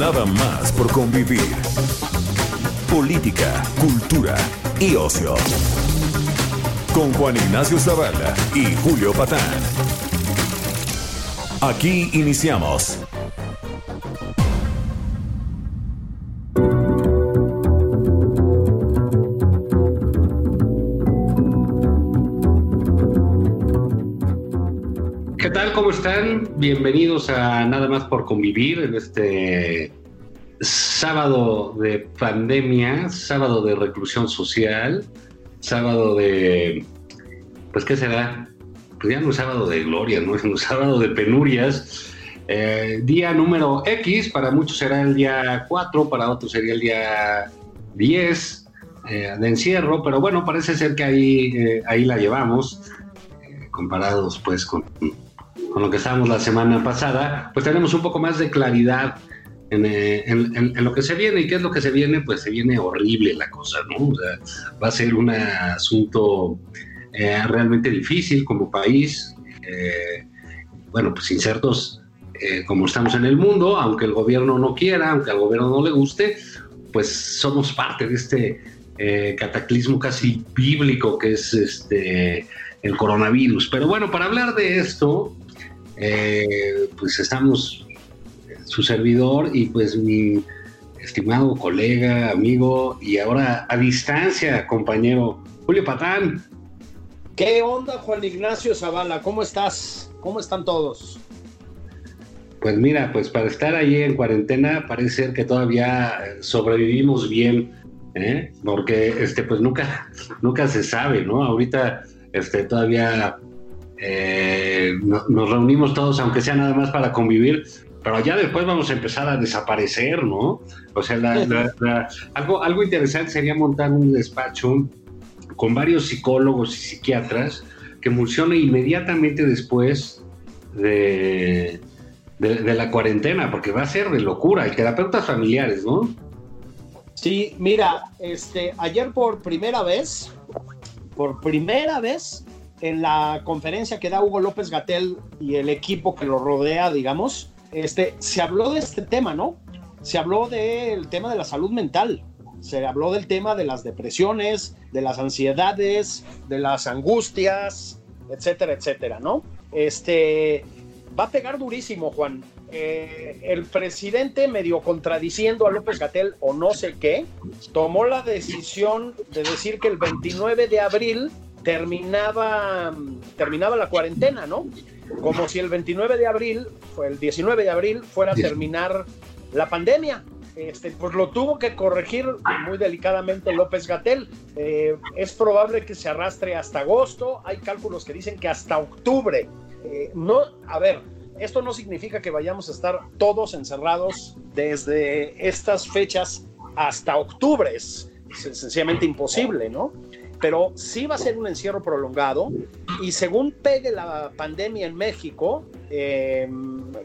Nada más por convivir. Política, cultura y ocio. Con Juan Ignacio Zavala y Julio Patán. Aquí iniciamos. ¿Qué tal? ¿Cómo están? Bienvenidos a Nada más por convivir en este sábado de pandemia, sábado de reclusión social, sábado de, pues ¿qué será? Pues ya no es sábado de gloria, ¿no? Es un sábado de penurias. Eh, día número X, para muchos será el día 4, para otros sería el día 10 eh, de encierro, pero bueno, parece ser que ahí, eh, ahí la llevamos, comparados pues con, con lo que estábamos la semana pasada, pues tenemos un poco más de claridad en, eh, en- lo que se viene. ¿Y qué es lo que se viene? Pues se viene horrible la cosa, ¿no? O sea, va a ser un asunto eh, realmente difícil como país. eh, bueno, pues insertos como estamos en el mundo, aunque el gobierno no quiera, aunque al gobierno no le guste, pues somos parte de este cataclismo casi bíblico que es este el coronavirus. Pero bueno, para hablar de esto, pues estamos su servidor y pues mi estimado colega, amigo y ahora a distancia, compañero Julio Patán. ¿Qué onda, Juan Ignacio Zavala? ¿Cómo estás? ¿Cómo están todos? Pues mira, pues para estar ahí en cuarentena parece ser que todavía eh, sobrevivimos bien, ¿eh? porque este, pues nunca, nunca se sabe, ¿no? Ahorita este, todavía eh, no- nos reunimos todos, aunque sea nada más para convivir, pero ya después vamos a empezar a desaparecer, ¿no? O sea, la- algo, algo interesante sería montar un despacho con varios psicólogos y psiquiatras que funcione inmediatamente después de, de, de la cuarentena, porque va a ser de locura, y terapeutas familiares, ¿no? Sí, mira, este, ayer por primera vez, por primera vez, en la conferencia que da Hugo López Gatel y el equipo que lo rodea, digamos, este, se habló de este tema, ¿no? Se habló del tema de la salud mental, se habló del tema de las depresiones, de las ansiedades, de las angustias, etcétera, etcétera, ¿no? Este, va a pegar durísimo, Juan. Eh, el presidente, medio contradiciendo a López Gatel o no sé qué, tomó la decisión de decir que el 29 de abril terminaba, terminaba la cuarentena, ¿no? Como si el 29 de abril, fue el 19 de abril, fuera a terminar la pandemia. Este, pues lo tuvo que corregir muy delicadamente López Gatel. Eh, es probable que se arrastre hasta agosto. Hay cálculos que dicen que hasta octubre. Eh, no, a ver, esto no significa que vayamos a estar todos encerrados desde estas fechas hasta octubre. Es, es sencillamente imposible, ¿no? Pero sí va a ser un encierro prolongado y según pegue la pandemia en México, eh,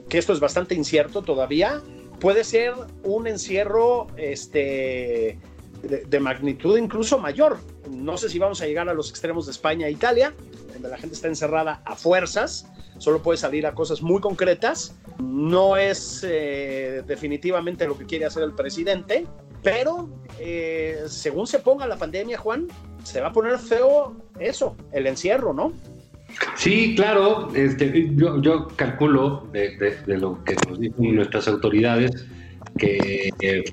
que esto es bastante incierto todavía, puede ser un encierro este, de, de magnitud incluso mayor. No sé si vamos a llegar a los extremos de España e Italia, donde la gente está encerrada a fuerzas, solo puede salir a cosas muy concretas. No es eh, definitivamente lo que quiere hacer el presidente, pero eh, según se ponga la pandemia, Juan, se va a poner feo eso, el encierro, ¿no? Sí, claro, este, yo, calculo de, lo que nos dicen nuestras autoridades que eh,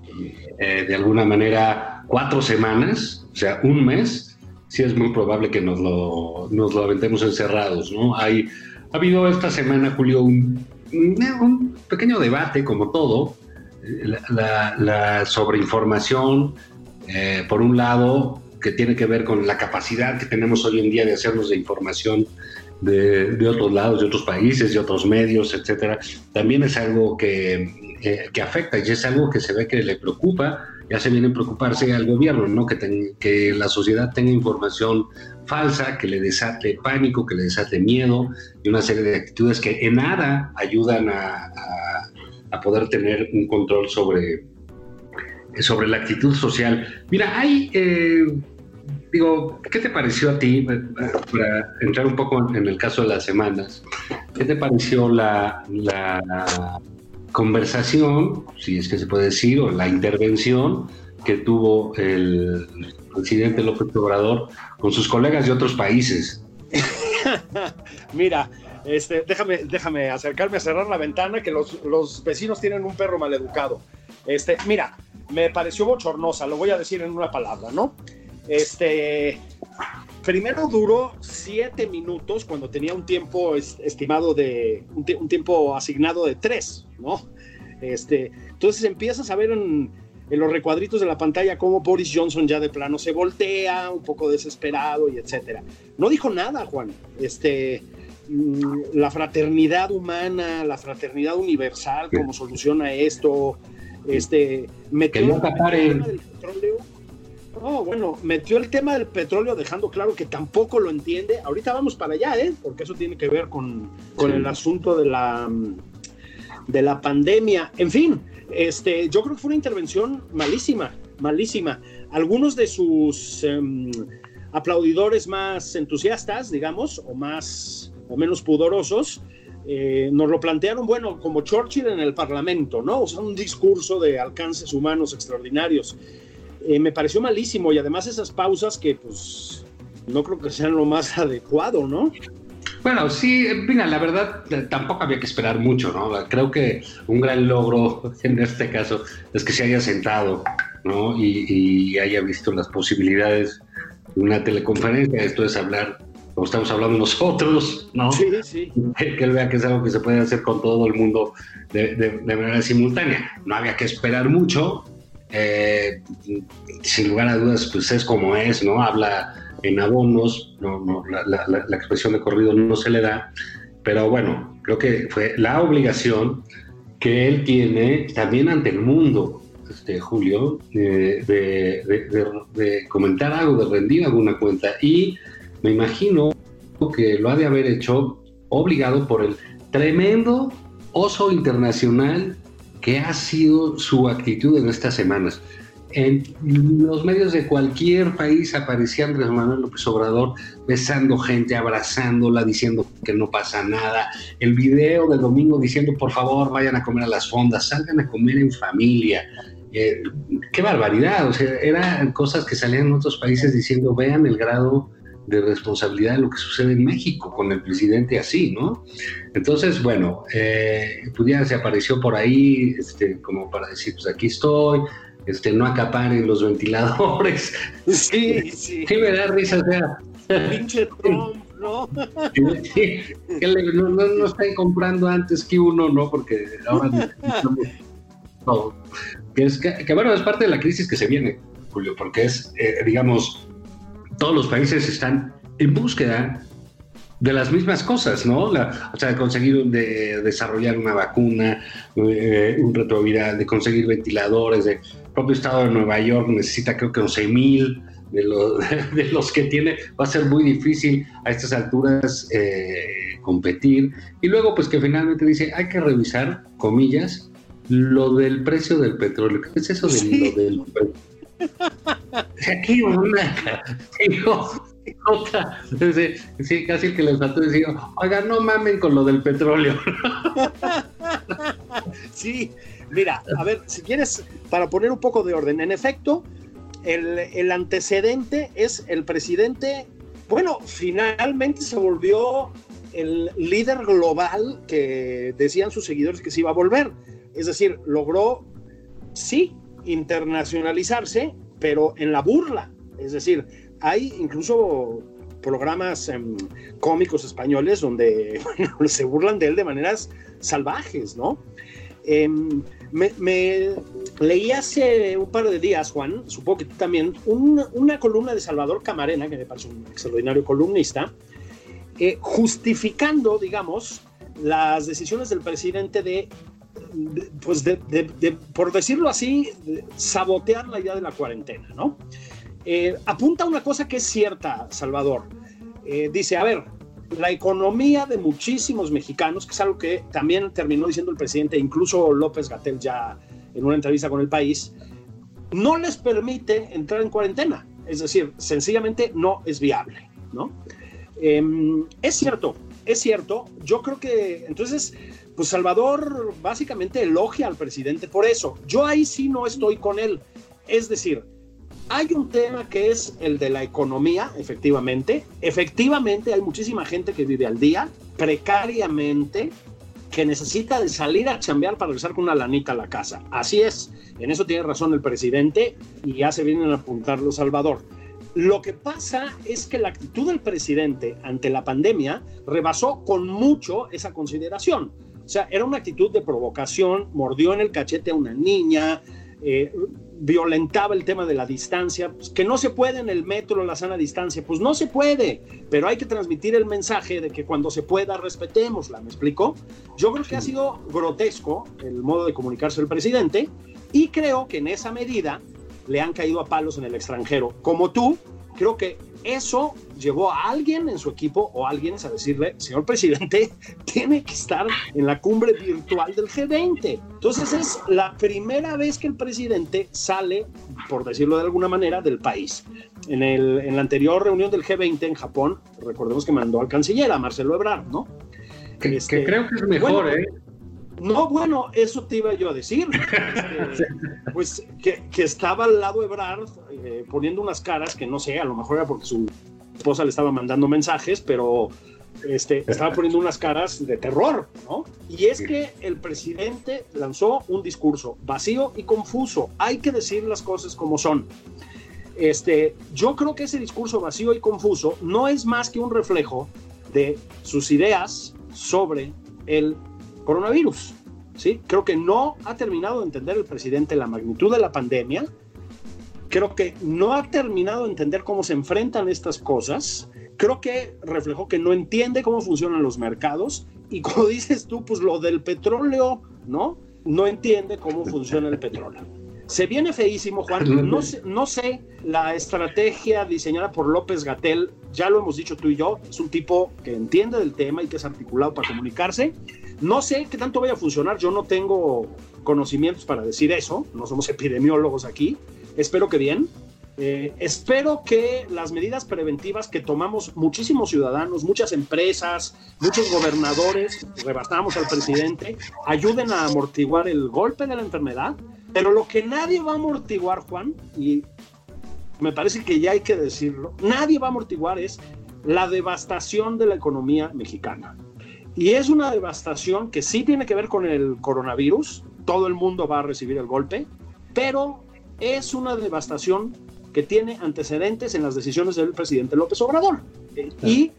de alguna manera cuatro semanas, o sea, un mes, sí es muy probable que nos lo, nos lo aventemos encerrados, ¿no? Hay, ha habido esta semana, Julio, un, un pequeño debate, como todo, eh, la, la, la sobreinformación, eh, por un lado, que tiene que ver con la capacidad que tenemos hoy en día de hacernos de información de, otros lados, de otros países, de otros medios, etcétera, también es algo que, eh, que afecta y es algo que se ve que le preocupa ya se viene a preocuparse al gobierno, ¿no? Que, que la sociedad tenga información falsa, que le desate pánico, que le desate miedo y una serie de actitudes que en nada ayudan a, poder tener un control sobre, sobre la actitud social. Mira, hay, eh, digo, ¿qué te pareció a ti, eh, para entrar un poco en el caso de las semanas, qué te pareció la, la conversación, si es que se puede decir, o la intervención que tuvo el presidente López Obrador con sus colegas de otros países. Mira, este, déjame, déjame acercarme a cerrar la ventana, que los, los, vecinos tienen un perro maleducado. Este, mira, me pareció bochornosa, lo voy a decir en una palabra, ¿no? Este, primero duró siete minutos cuando tenía un tiempo estimado de, un, tiempo asignado de tres, ¿no? Este, entonces empiezas a ver en, los recuadritos de la pantalla cómo Boris Johnson ya de plano se voltea, un poco desesperado y etcétera. No dijo nada, Juan. Este, mm, la fraternidad humana, la fraternidad universal, cómo soluciona esto, este, metió el tema del petróleo. No, bueno, metió el tema del petróleo dejando claro que tampoco lo entiende. Ahorita vamos para allá, ¿eh? Porque eso tiene que ver con, con el asunto de la de la pandemia. En fin, este, yo creo que fue una intervención malísima, malísima. Algunos de sus em, aplaudidores más entusiastas, digamos, o más o menos pudorosos, eh, nos lo plantearon, bueno, como Churchill en el Parlamento, ¿no? O sea, un discurso de alcances humanos extraordinarios. Eh, me pareció malísimo y además esas pausas que, pues, no creo que sean lo más adecuado, ¿no? Bueno, sí, mira, la verdad tampoco había que esperar mucho, ¿no? Creo que un gran logro en este caso es que se haya sentado, ¿no? Y, haya visto las posibilidades de una teleconferencia. Esto es hablar, como estamos hablando nosotros, ¿no? Sí, sí. Que, él vea que es algo que se puede hacer con todo el mundo de, manera simultánea. No había que esperar mucho. Eh, sin lugar a dudas, pues es como es, ¿no? Habla en abonos, no, la, expresión de corrido no se le da, pero bueno, creo que fue la obligación que él tiene también ante el mundo, este, Julio, de, de, comentar algo, de rendir alguna cuenta. Y me imagino que lo ha de haber hecho obligado por el tremendo oso internacional que ha sido su actitud en estas semanas. En los medios de cualquier país aparecía Andrés Manuel López Obrador besando gente, abrazándola, diciendo que no pasa nada. El video de domingo diciendo, por favor, vayan a comer a las fondas, salgan a comer en familia. Eh, qué barbaridad, o sea, eran cosas que salían en otros países diciendo, vean el grado de responsabilidad de lo que sucede en México con el presidente así, ¿no? Entonces, bueno, eh, ya se apareció por ahí, este, como para decir, pues aquí estoy, este, no acaparen los ventiladores. Sí, sí. Sí, me da risa, o sea. Pinche Trump, ¿no? Sí, que no, no, están comprando antes que uno, ¿no? Porque ahora todo. Que, es, que, bueno, es parte de la crisis que se viene, Julio, porque es, eh, digamos, todos los países están en búsqueda de las mismas cosas, ¿no? o sea, de conseguir de desarrollar una vacuna, eh, un retroviral, de conseguir ventiladores, de propio estado de Nueva York necesita creo que 11 mil de, de, los que tiene, va a ser muy difícil a estas alturas eh, competir. Y luego pues que finalmente dice, hay que revisar, comillas, lo del precio del petróleo. ¿Qué es eso de lo del petróleo? Aquí una, otra, sí, casi el que les faltó decir, oiga, no mamen con lo del petróleo. Sí, Mira, a ver, si quieres, para poner un poco de orden, en efecto, el, antecedente es el presidente, bueno, finalmente se volvió el líder global que decían sus seguidores que se iba a volver. Es decir, logró, sí, internacionalizarse, pero en la burla. Es decir, hay incluso programas em, cómicos españoles donde se burlan de él de maneras salvajes, ¿no? Em, me, leí hace un par de días, Juan, supongo que tú también, una columna de Salvador Camarena, que me parece un extraordinario columnista, eh, justificando, digamos, las decisiones del presidente de, pues de, por decirlo así, sabotear la idea de la cuarentena, ¿no? Eh, apunta una cosa que es cierta, Salvador. Eh, dice, a ver, la economía de muchísimos mexicanos, que es algo que también terminó diciendo el presidente, incluso López Gatel ya en una entrevista con el país, no les permite entrar en cuarentena. Es decir, sencillamente no es viable, ¿no? Em, es cierto, es cierto. Yo creo que entonces, pues Salvador básicamente elogia al presidente por eso. Yo ahí sí no estoy con él. Es decir, hay un tema que es el de la economía, efectivamente. Efectivamente, hay muchísima gente que vive al día, precariamente, que necesita de salir a chambear para regresar con una lanita a la casa. Así es, en eso tiene razón el presidente y hace bien en apuntarlo Salvador. Lo que pasa es que la actitud del presidente ante la pandemia rebasó con mucho esa consideración. O sea, era una actitud de provocación, mordió en el cachete a una niña, eh, violentaba el tema de la distancia, pues, que no se puede en el metro la sana distancia, pues no se puede, pero hay que transmitir el mensaje de que cuando se pueda respetémosla, ¿me explico? Yo creo que ha sido grotesco el modo de comunicarse el presidente y creo que en esa medida le han caído a palos en el extranjero, como tú, creo que eso llevó a alguien en su equipo o a alguien a decirle, señor presidente, tiene que estar en la cumbre virtual del G20. Entonces es la primera vez que el presidente sale, por decirlo de alguna manera, del país. En, el, en la anterior reunión del G20 en Japón, recordemos que mandó al canciller, a Marcelo Ebrard, ¿no? Que, este, creo que es mejor, ¿eh? No, bueno, eso te iba yo a decir. Este, pues que, que, estaba al lado de Ebrard eh, poniendo unas caras que no sé, a lo mejor era porque su esposa le estaba mandando mensajes, pero este, estaba poniendo unas caras de terror, ¿no? Y es que el presidente lanzó un discurso vacío y confuso. Hay que decir las cosas como son. Este, yo creo que ese discurso vacío y confuso no es más que un reflejo de sus ideas sobre el coronavirus. ¿sí? Creo que no ha terminado de entender el presidente la magnitud de la pandemia. Creo que no ha terminado de entender cómo se enfrentan estas cosas. Creo que reflejó que no entiende cómo funcionan los mercados. Y como dices tú, pues lo del petróleo, ¿no? No entiende cómo funciona el petróleo. Se viene feísimo, Juan. No sé, no sé la estrategia diseñada por López Gatel, ya lo hemos dicho tú y yo, es un tipo que entiende del tema y que es articulado para comunicarse. No sé qué tanto vaya a funcionar, yo no tengo conocimientos para decir eso, no somos epidemiólogos aquí, espero que bien. Eh, espero que las medidas preventivas que tomamos muchísimos ciudadanos, muchas empresas, muchos gobernadores, rebastamos al presidente, ayuden a amortiguar el golpe de la enfermedad. Pero lo que nadie va a amortiguar, Juan, y me parece que ya hay que decirlo, nadie va a amortiguar es la devastación de la economía mexicana. Y es una devastación que sí tiene que ver con el coronavirus, todo el mundo va a recibir el golpe, pero es una devastación que tiene antecedentes en las decisiones del presidente López Obrador y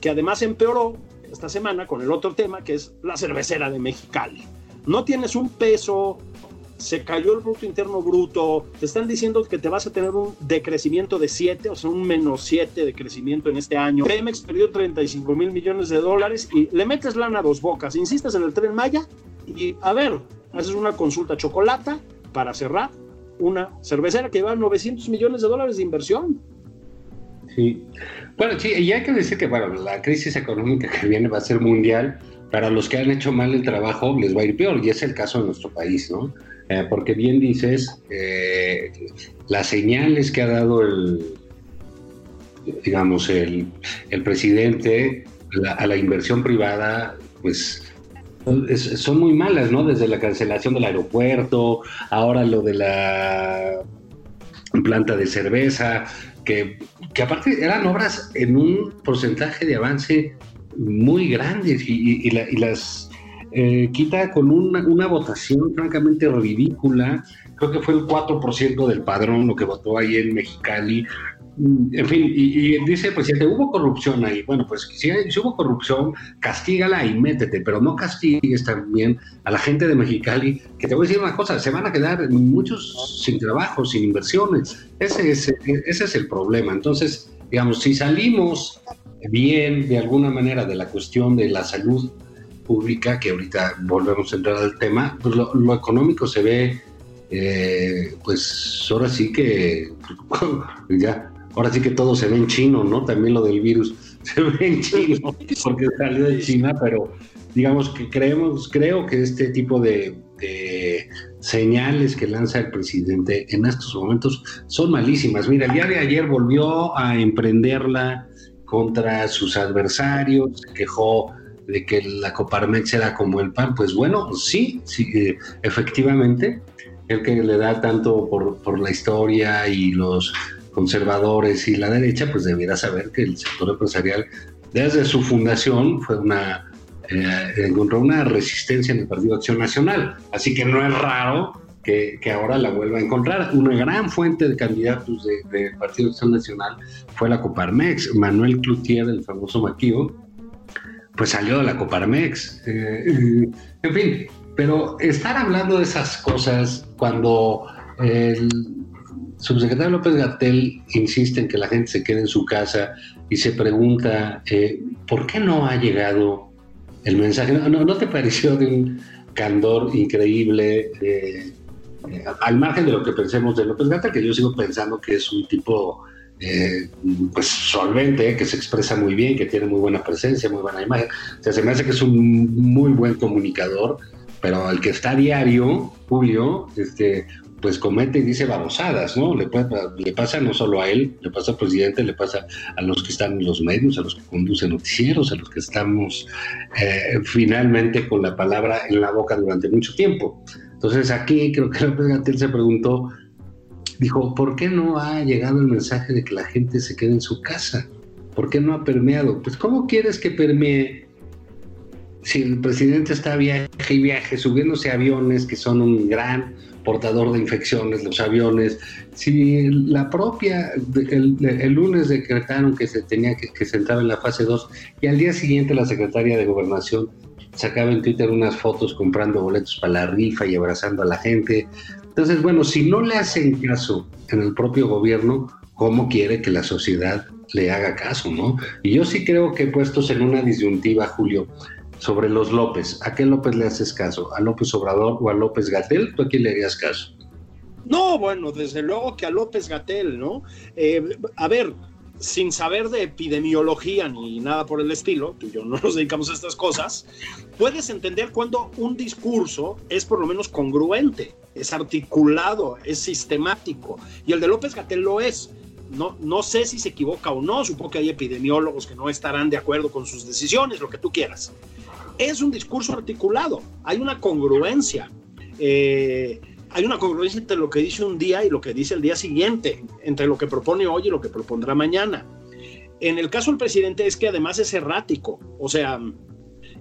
que además empeoró esta semana con el otro tema que es la cervecera de Mexicali. No tienes un peso se cayó el Producto Interno Bruto, te están diciendo que te vas a tener un decrecimiento de 7, o sea, un menos 7 de crecimiento en este año. Pemex perdió 35 mil millones de dólares y le metes lana a dos bocas, insistes en el tren Maya y a ver, haces una consulta chocolata para cerrar una cervecera que lleva 900 millones de dólares de inversión. Sí. Bueno, sí, y hay que decir que bueno, la crisis económica que viene va a ser mundial. Para los que han hecho mal el trabajo les va a ir peor, y es el caso de nuestro país, ¿no? Eh, porque bien dices, eh, las señales que ha dado el, digamos, el, presidente a la inversión privada, pues son muy malas, ¿no? Desde la cancelación del aeropuerto, ahora lo de la planta de cerveza, que, aparte eran obras en un porcentaje de avance muy grandes y las eh, quita con una, votación francamente ridícula. Creo que fue el 4% del padrón lo que votó ahí en Mexicali. Mm, en fin, y, dice el presidente, hubo corrupción ahí. Bueno, pues si, si, hubo corrupción, castígala y métete, pero no castigues también a la gente de Mexicali, que te voy a decir una cosa, se van a quedar muchos sin trabajo, sin inversiones. Ese es, ese es el problema. Entonces, digamos, si salimos bien de alguna manera de la cuestión de la salud pública, que ahorita volvemos a entrar al tema, pues lo, económico se ve, eh, pues ahora sí que, ya, ahora sí que todo se ve en chino, ¿no? También lo del virus se ve en chino, porque salió de China, pero digamos que creemos, creo que este tipo de, señales que lanza el presidente en estos momentos son malísimas. Mira, el día de ayer volvió a emprenderla contra sus adversarios, se quejó de que la Coparmex era como el PAN. Pues bueno, sí, sí eh, efectivamente, el que le da tanto por, por la historia y los conservadores y la derecha, pues debiera saber que el sector empresarial desde su fundación fue una eh, encontró una resistencia en el Partido Acción Nacional. Así que no es raro que, que, ahora la vuelva a encontrar. Una gran fuente de candidatos del de Partido Acción Nacional fue la Coparmex. Manuel Cloutier, el famoso Maquío, pues salió de la Coparmex. Eh, en fin, pero estar hablando de esas cosas cuando el subsecretario López Gatel insiste en que la gente se quede en su casa y se pregunta eh, por qué no ha llegado el mensaje. ¿No, no, te pareció de un candor increíble? Eh, al margen de lo que pensemos de López Gata, que yo sigo pensando que es un tipo eh, pues solvente, que se expresa muy bien, que tiene muy buena presencia, muy buena imagen. O sea, se me hace que es un muy buen comunicador, pero el que está a diario, Julio, este, pues comete y dice babosadas, ¿no? Le, le pasa no solo a él, le pasa al presidente, le pasa a los que están en los medios, a los que conducen noticieros, a los que estamos eh, finalmente con la palabra en la boca durante mucho tiempo. Entonces aquí creo que López Gatel se preguntó, dijo, ¿por qué no ha llegado el mensaje de que la gente se quede en su casa? ¿Por qué no ha permeado? Pues ¿cómo quieres que permee si el presidente está viaje y viaje, subiéndose a aviones que son un gran portador de infecciones, los aviones. Si la propia, el, lunes decretaron que se tenía que, que entraba en la fase 2 y al día siguiente la secretaria de Gobernación sacaba en Twitter unas fotos comprando boletos para la rifa y abrazando a la gente. Entonces, bueno, si no le hacen caso en el propio gobierno, ¿cómo quiere que la sociedad le haga caso, no? Y yo sí creo que puestos en una disyuntiva, Julio, sobre los López. ¿A qué López le haces caso? ¿A López Obrador o a López Gatel? ¿Tú a quién le harías caso? No, bueno, desde luego que a López Gatel, ¿no? Eh, a ver, sin saber de epidemiología ni nada por el estilo, tú y yo no nos dedicamos a estas cosas, puedes entender cuando un discurso es por lo menos congruente, es articulado, es sistemático. Y el de López Gatel lo es. No, no sé si se equivoca o no, supongo que hay epidemiólogos que no estarán de acuerdo con sus decisiones, lo que tú quieras es un discurso articulado, hay una congruencia. Eh, hay una congruencia entre lo que dice un día y lo que dice el día siguiente, entre lo que propone hoy y lo que propondrá mañana. En el caso del presidente es que además es errático, o sea,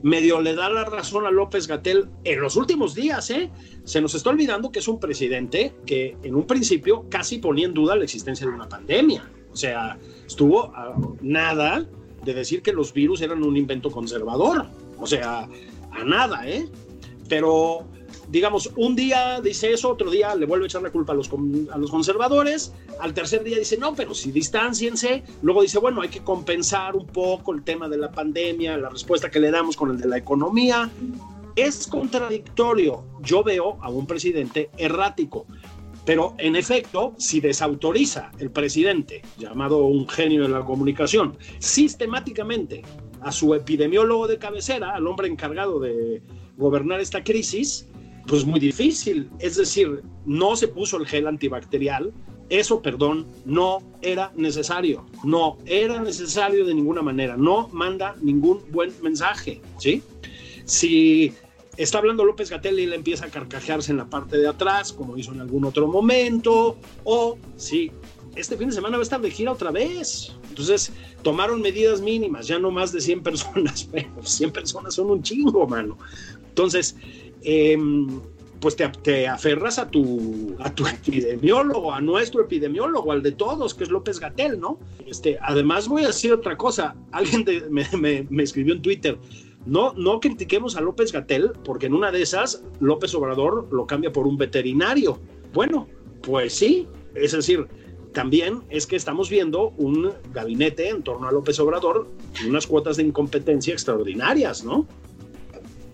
medio le da la razón a López Gatel en los últimos días, ¿eh? Se nos está olvidando que es un presidente que en un principio casi ponía en duda la existencia de una pandemia. O sea, estuvo a nada de decir que los virus eran un invento conservador. O sea, a nada, ¿eh? Pero, digamos, un día dice eso, otro día le vuelve a echar la culpa a los, a los conservadores, al tercer día dice, no, pero si distanciense, luego dice, bueno, hay que compensar un poco el tema de la pandemia, la respuesta que le damos con el de la economía. Es contradictorio. Yo veo a un presidente errático. Pero en efecto, si desautoriza el presidente, llamado un genio de la comunicación, sistemáticamente a su epidemiólogo de cabecera, al hombre encargado de gobernar esta crisis, pues muy difícil. Es decir, no se puso el gel antibacterial. Eso, perdón, no era necesario. No era necesario de ninguna manera. No manda ningún buen mensaje. ¿sí? Si está hablando López Gatel y le empieza a carcajearse en la parte de atrás, como hizo en algún otro momento, o si este fin de semana va a estar de gira otra vez. Entonces, tomaron medidas mínimas, ya no más de 100 personas, pero 100 personas son un chingo, mano. Entonces, em, pues te, aferras a tu, a tu epidemiólogo, a nuestro epidemiólogo, al de todos, que es López Gatel, ¿no? Este, además, voy a decir otra cosa. Alguien me, escribió en Twitter. No, no critiquemos a López Gatel, porque en una de esas López Obrador lo cambia por un veterinario. Bueno, pues sí, es decir, también es que estamos viendo un gabinete en torno a López Obrador, unas cuotas de incompetencia extraordinarias, ¿no?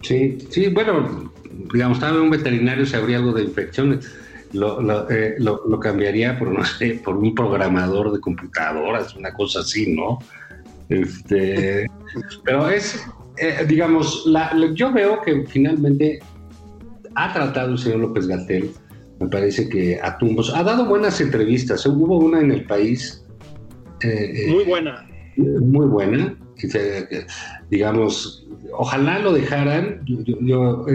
Sí, sí, bueno, digamos, estaba un veterinario, se habría algo de infecciones. Lo, eh, lo, lo, cambiaría por, no sé, por un programador de computadoras, una cosa así, ¿no? Este, pero es, eh, digamos, la, yo veo que finalmente ha tratado el señor López Gatel, me parece que a tumbos, ha dado buenas entrevistas, hubo una en el país. Eh, muy buena. Muy buena, digamos, ojalá lo dejaran, yo,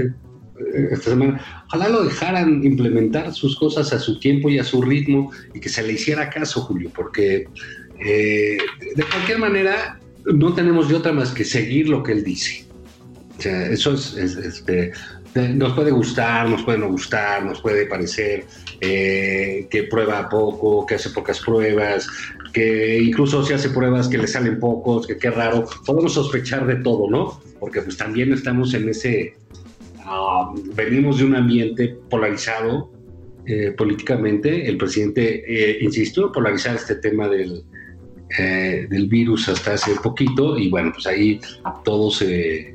esta semana, ojalá lo dejaran implementar sus cosas a su tiempo y a su ritmo y que se le hiciera caso, Julio, porque eh, de cualquier manera no tenemos de otra más que seguir lo que él dice. O sea, eso es, este, nos puede gustar, nos puede no gustar, nos puede parecer eh, que prueba poco, que hace pocas pruebas, que incluso si hace pruebas que le salen pocos, que qué raro, podemos sospechar de todo, ¿no? Porque pues también estamos en ese, ah, venimos de un ambiente polarizado eh, políticamente, el presidente eh, insistió polarizar este tema del, eh, del virus hasta hace poquito y bueno, pues ahí todo se,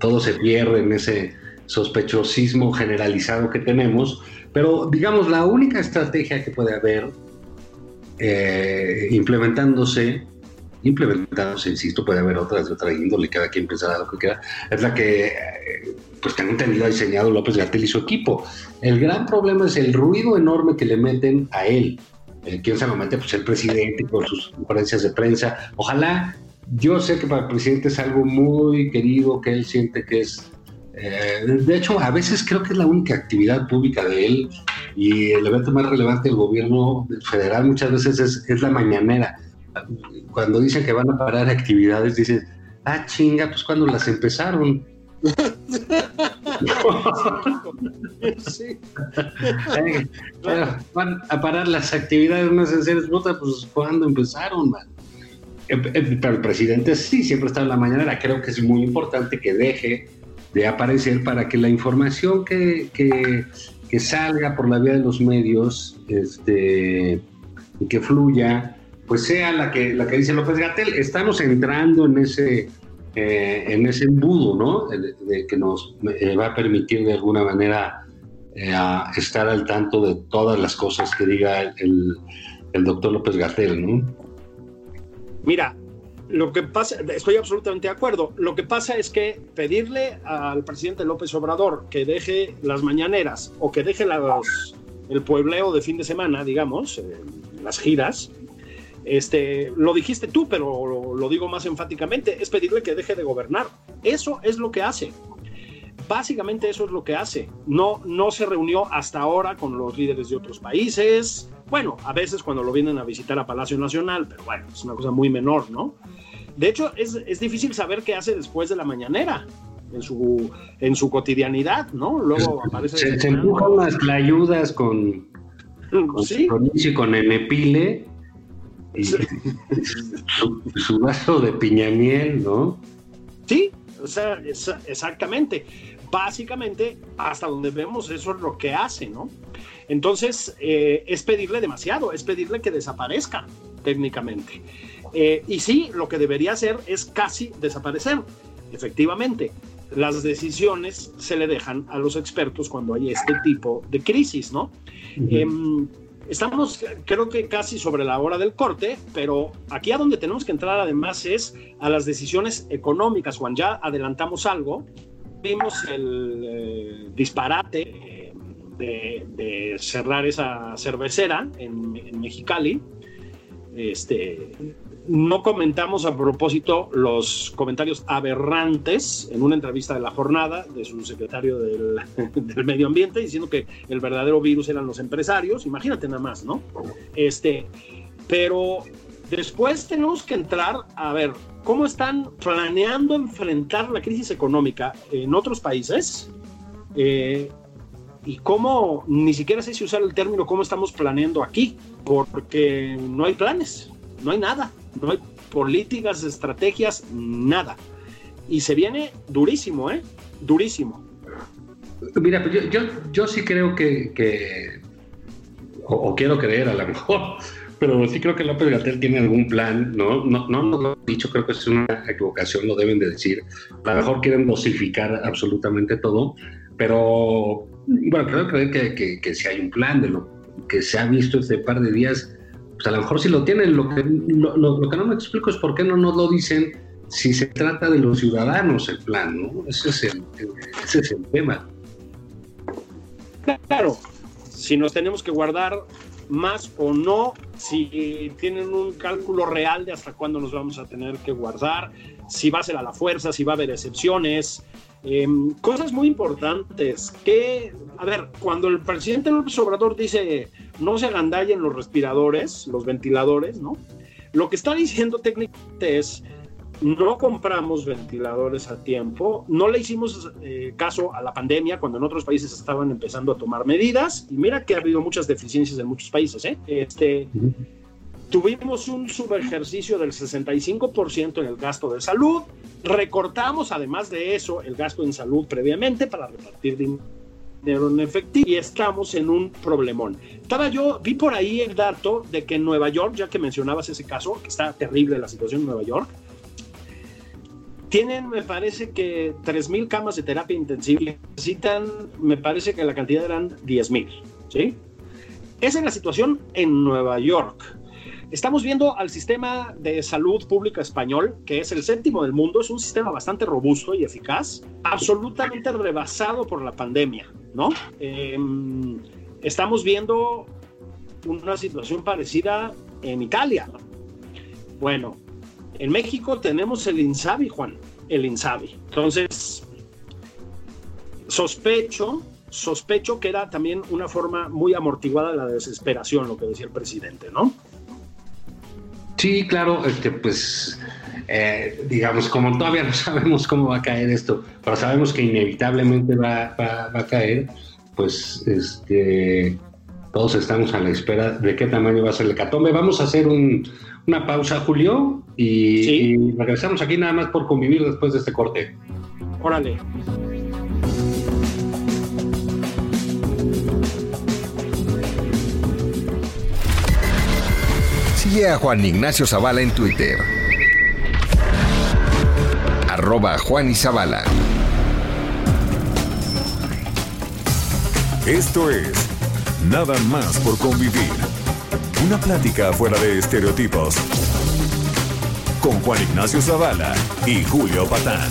todo se pierde en ese sospechosismo generalizado que tenemos, pero digamos la única estrategia que puede haber eh, implementándose, implementándose, insisto, puede haber otras de otra índole, cada quien pensará lo que quiera, es la que, eh, pues tengo entendido, ha diseñado López Gatel y su equipo. El gran problema es el ruido enorme que le meten a él eh, ¿Quién se lo mete? Pues el presidente con sus conferencias de prensa. Ojalá, yo sé que para el presidente es algo muy querido, que él siente que es... Eh, de hecho, a veces creo que es la única actividad pública de él y el evento más relevante del gobierno federal muchas veces es, es la mañanera. Cuando dicen que van a parar actividades, dicen, ah, chinga, pues cuando las empezaron. sí. van a parar las actividades más en serio, pues cuando empezaron, man. Em, em, pero el presidente sí, siempre está en la mañana. Creo que es muy importante que deje de aparecer para que la información que, que, que salga por la vía de los medios este, y que fluya, pues sea la que, la que dice López Gatel. Estamos entrando en ese eh, en ese embudo, ¿no? Que nos eh, va a permitir de alguna manera eh, estar al tanto de todas las cosas que diga el, el doctor López Gatel, ¿no? Mira, lo que pasa, estoy absolutamente de acuerdo. Lo que pasa es que pedirle al presidente López Obrador que deje las mañaneras o que deje el puebleo de fin de semana, digamos, las giras, este, lo dijiste tú, pero lo, digo más enfáticamente, es pedirle que deje de gobernar. Eso es lo que hace. Básicamente eso es lo que hace. No, no se reunió hasta ahora con los líderes de otros países. Bueno, a veces cuando lo vienen a visitar a Palacio Nacional, pero bueno, es una cosa muy menor, ¿no? De hecho, es, es difícil saber qué hace después de la mañanera en su, en su cotidianidad, ¿no? Luego aparece... Se, se empujan las ayudas con, con, ¿Sí? con, con Enepile su, vaso de piñamiel, ¿no? Sí, o sea, exactamente. Básicamente, hasta donde vemos, eso es lo que hace, ¿no? Entonces, eh, es pedirle demasiado, es pedirle que desaparezca técnicamente. Eh, y sí, lo que debería hacer es casi desaparecer, efectivamente. Las decisiones se le dejan a los expertos cuando hay este tipo de crisis, ¿no? Estamos, creo que casi sobre la hora del corte, pero aquí a donde tenemos que entrar además es a las decisiones económicas. Juan, ya adelantamos algo. Vimos el eh, disparate de, cerrar esa cervecera en, Mexicali. Este, no comentamos a propósito los comentarios aberrantes en una entrevista de la jornada de su secretario del, Medio Ambiente diciendo que el verdadero virus eran los empresarios. Imagínate nada más, ¿no? Este, pero después tenemos que entrar a ver cómo están planeando enfrentar la crisis económica en otros países. Eh, y cómo, ni siquiera sé si usar el término cómo estamos planeando aquí, porque no hay planes, no hay nada no hay políticas, estrategias, nada. Y se viene durísimo, ¿eh? Durísimo. Mira, pues yo, yo, sí creo que, o, quiero creer a lo mejor, pero sí creo que López Gatel tiene algún plan, ¿no? No, no, no lo he dicho, creo que es una equivocación, lo deben de decir. A lo mejor quieren dosificar absolutamente todo, pero bueno, creo creer que, que, que si hay un plan de lo que se ha visto este par de días, pues a lo mejor sí lo tienen. Lo que, lo, que no me explico es por qué no nos lo dicen si se trata de los ciudadanos el plan, ¿no? Ese es el, ese es el tema. Claro, si nos tenemos que guardar más o no, si tienen un cálculo real de hasta cuándo nos vamos a tener que guardar, si va a ser a la fuerza, si va a haber excepciones, em, cosas muy importantes que, a ver, cuando el presidente López Obrador dice no se agandallen los respiradores, los ventiladores, ¿no? Lo que está diciendo técnicamente es no compramos ventiladores a tiempo, no le hicimos eh, caso a la pandemia cuando en otros países estaban empezando a tomar medidas y mira que ha habido muchas deficiencias en muchos países. ¿eh? Este, tuvimos un subejercicio del 65% en el gasto de salud, recortamos además de eso el gasto en salud previamente para repartir dinero en efectivo y estamos en un problemón. Estaba yo, vi por ahí el dato de que en Nueva York, ya que mencionabas ese caso, que está terrible la situación en Nueva York, tienen, me parece que 3.000 camas de terapia intensiva. Necesitan, me parece que la cantidad eran 10.000. ¿sí? Esa es la situación en Nueva York. Estamos viendo al sistema de salud pública español, que es el séptimo del mundo, es un sistema bastante robusto y eficaz, absolutamente rebasado por la pandemia, ¿no? Em, estamos viendo una situación parecida en Italia. Bueno, en México tenemos el INSABI, Juan, el INSABI. Entonces, sospecho, sospecho que era también una forma muy amortiguada de la desesperación, lo que decía el presidente, ¿no? Sí, claro, este, pues, eh, digamos, como todavía no sabemos cómo va a caer esto, pero sabemos que inevitablemente va, va a caer, pues, este, todos estamos a la espera de qué tamaño va a ser el hecatombe. Vamos a hacer una pausa, Julio, y, regresamos aquí nada más por convivir después de este corte. Órale. A Juan Ignacio Zavala en Twitter. Arroba Juan y Zavala. Esto es Nada más por convivir. Una plática fuera de estereotipos. Con Juan Ignacio Zavala y Julio Patán.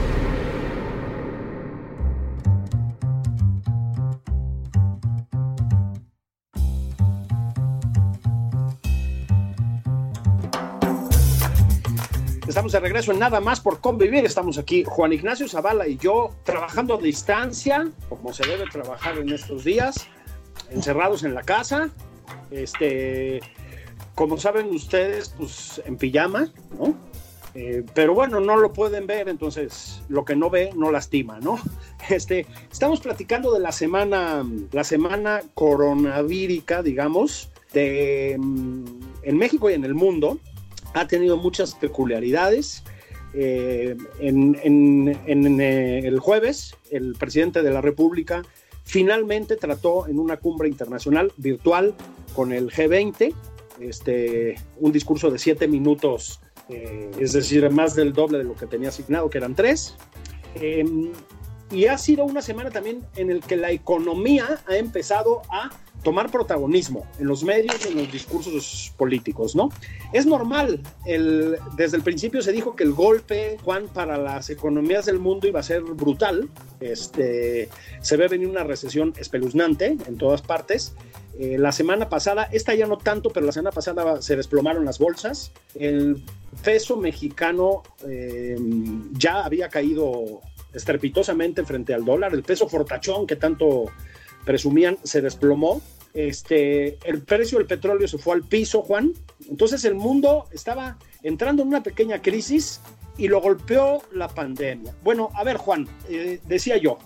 Regreso en Nada más por convivir. Estamos aquí, Juan Ignacio Zavala y yo, trabajando a distancia, como se debe trabajar en estos días, encerrados en la casa. Este, como saben ustedes, pues en pijama, ¿no? Eh, pero bueno, no lo pueden ver, entonces lo que no ve no lastima, ¿no? Este, estamos platicando de la semana, la semana coronavírica, digamos, de, mm, en México y en el mundo. Ha tenido muchas peculiaridades. Eh, en, eh, el jueves, el presidente de la República finalmente trató en una cumbre internacional virtual con el G20, este, un discurso de siete minutos eh, es decir, más del doble de lo que tenía asignado, que eran tres. Em, y ha sido una semana también en el que la economía ha empezado a tomar protagonismo en los medios, en los discursos políticos, ¿no? Es normal, desde el principio se dijo que el golpe, Juan, para las economías del mundo iba a ser brutal, este, se ve venir una recesión espeluznante en todas partes, eh, la semana pasada, esta ya no tanto, pero la semana pasada se desplomaron las bolsas. El peso mexicano eh, ya había caído estrepitosamente frente al dólar. El peso fortachón que tanto presumían se desplomó. este, el precio del petróleo se fue al piso, Juan. Entonces el mundo estaba entrando en una pequeña crisis y lo golpeó la pandemia. Bueno, a ver, Juan, eh, decía yo,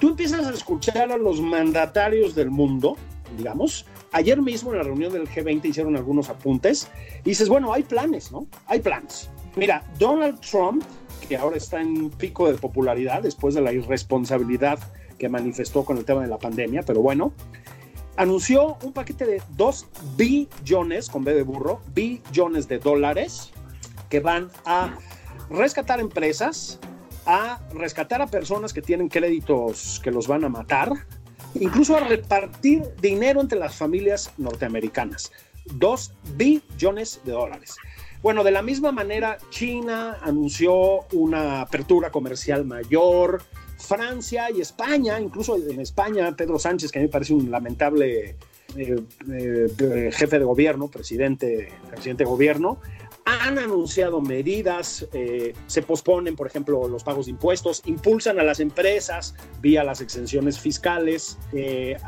tú empiezas a escuchar a los mandatarios del mundo, digamos. Ayer mismo en la reunión del G20 hicieron algunos apuntes y dices, bueno, hay planes, ¿no? Hay planes. Mira, Donald Trump, que ahora está en pico de popularidad después de la irresponsabilidad que manifestó con el tema de la pandemia, pero bueno, anunció un paquete de 2 billones, con B de burro, billones de dólares que van a rescatar empresas, a rescatar a personas que tienen créditos que los van a matar, incluso a repartir dinero entre las familias norteamericanas. 2 billones de dólares. Bueno, de la misma manera, China anunció una apertura comercial mayor, Francia y España, incluso en España, Pedro Sánchez, que a mí me parece un lamentable eh, eh, jefe de gobierno, presidente, presidente de gobierno, han anunciado medidas, eh, se posponen, por ejemplo, los pagos de impuestos, impulsan a las empresas vía las exenciones fiscales,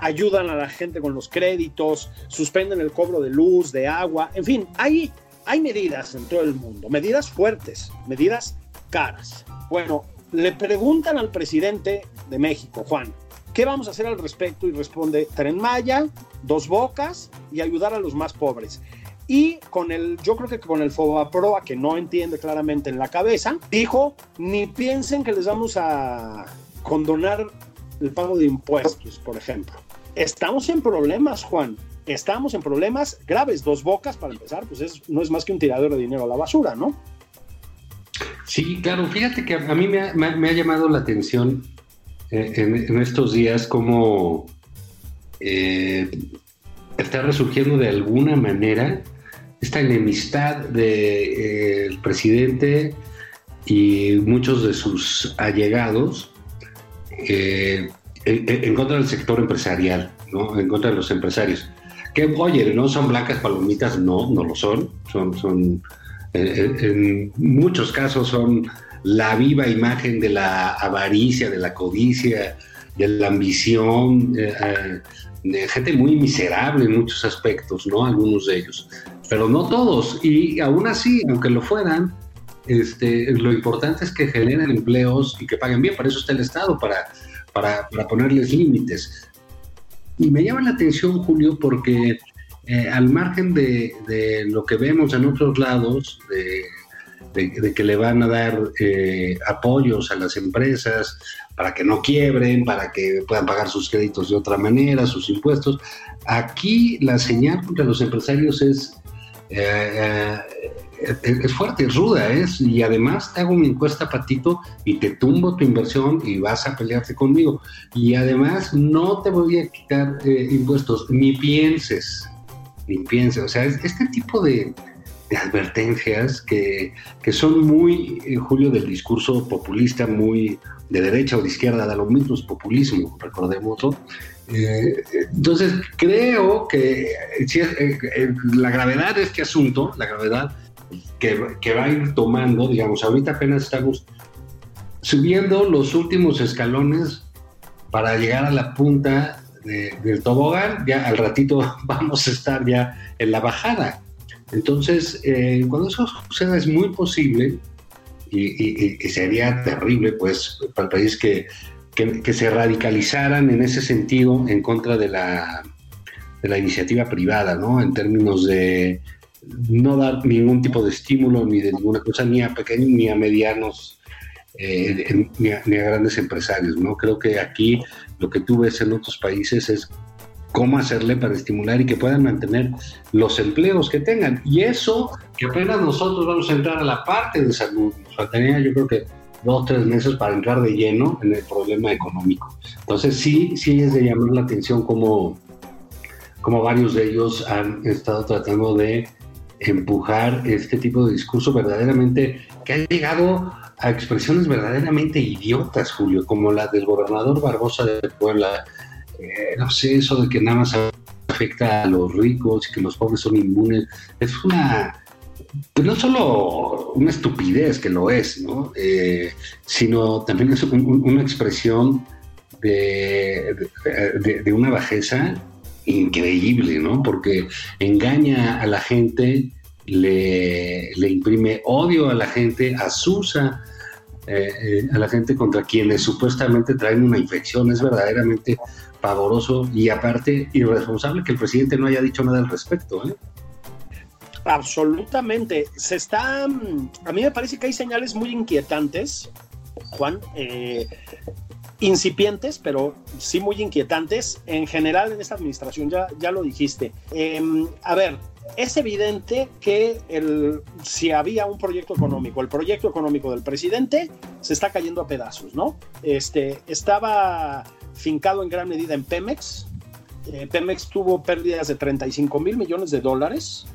ayudan a la gente con los créditos, suspenden el cobro de luz, de agua, en fin, hay, hay medidas en todo el mundo, medidas fuertes, medidas caras. Bueno, le preguntan al presidente de México, Juan, ¿qué vamos a hacer al respecto? Y responde, Tren Maya, dos bocas y ayudar a los más pobres. Y con el, yo creo que con el Fobaproa, que no entiende claramente en la cabeza, dijo, ni piensen que les vamos a condonar el pago de impuestos, por ejemplo. Estamos en problemas, Juan. Estamos en problemas graves. Dos bocas, para empezar, pues no es más que un tiradero de dinero a la basura, ¿no? Sí, claro, fíjate que a mí me ha, llamado la atención eh, en, estos días cómo eh, está resurgiendo de alguna manera esta enemistad del de, eh, presidente y muchos de sus allegados en, contra del sector empresarial, ¿no? en contra de los empresarios. Que, oye, no son blancas palomitas, no, no lo son, son, son en muchos casos son la viva imagen de la avaricia, de la codicia, de la ambición, eh, eh, gente muy miserable en muchos aspectos, ¿no? Algunos de ellos, pero no todos. Y aún así, aunque lo fueran, este, lo importante es que generen empleos y que paguen bien. Para eso está el Estado, para, para, para ponerles límites. Y me llama la atención, Julio, porque eh, al margen de, lo que vemos en otros lados, de, que le van a dar eh, apoyos a las empresas para que no quiebren, para que puedan pagar sus créditos de otra manera, sus impuestos, aquí la señal contra los empresarios es, eh, es fuerte, es ruda, es, y además te hago una encuesta, Patito, y te tumbo tu inversión y vas a pelearte conmigo. Y además no te voy a quitar impuestos, ni pienses piense. O sea, este tipo de, advertencias que, son muy, Julio, del discurso populista, muy de derecha o de izquierda, da lo mismo es populismo, recordemos. Eh, entonces, creo que si eh, eh, la gravedad de este asunto, la gravedad que, que, va a ir tomando, digamos, ahorita apenas estamos subiendo los últimos escalones para llegar a la punta del tobogán, ya al ratito vamos a estar ya en la bajada. Entonces, eh, cuando eso suceda es muy posible y, sería terrible, pues, para el país que, que, se radicalizaran en ese sentido en contra de la, de la iniciativa privada, ¿no? En términos de no dar ningún tipo de estímulo ni de ninguna cosa, ni a pequeños ni a medianos, eh, ni, a, ni, a, grandes empresarios, ¿no? Creo que aquí lo que tú ves en otros países es cómo hacerle para estimular y que puedan mantener los empleos que tengan. Y eso, que apenas nosotros vamos a entrar a la parte de salud, nos faltaría yo creo que dos tres meses para entrar de lleno en el problema económico. Entonces sí, sí es de llamar la atención como, como varios de ellos han estado tratando de empujar este tipo de discurso verdaderamente que ha llegado a expresiones verdaderamente idiotas, Julio, como la del gobernador Barbosa de Puebla. Eh, no sé, eso de que nada más afecta a los ricos y que los pobres son inmunes. Es una, pues no solo una estupidez que lo es, ¿no? Eh, sino también es una expresión de, de, una bajeza increíble, ¿no? Porque engaña a la gente, le, imprime odio a la gente, asusa eh, eh, a la gente contra quienes supuestamente traen una infección. Es verdaderamente pavoroso y aparte irresponsable que el presidente no haya dicho nada al respecto. ¿eh? Absolutamente. Se está. A mí me parece que hay señales muy inquietantes, Juan. Eh, incipientes, pero sí muy inquietantes en general en esta administración, ya, ya lo dijiste. Em, a ver, es evidente que el, si había un proyecto económico, el proyecto económico del presidente se está cayendo a pedazos, ¿no? Este, estaba fincado en gran medida en Pemex. Eh, Pemex tuvo pérdidas de 35 mil millones de dólares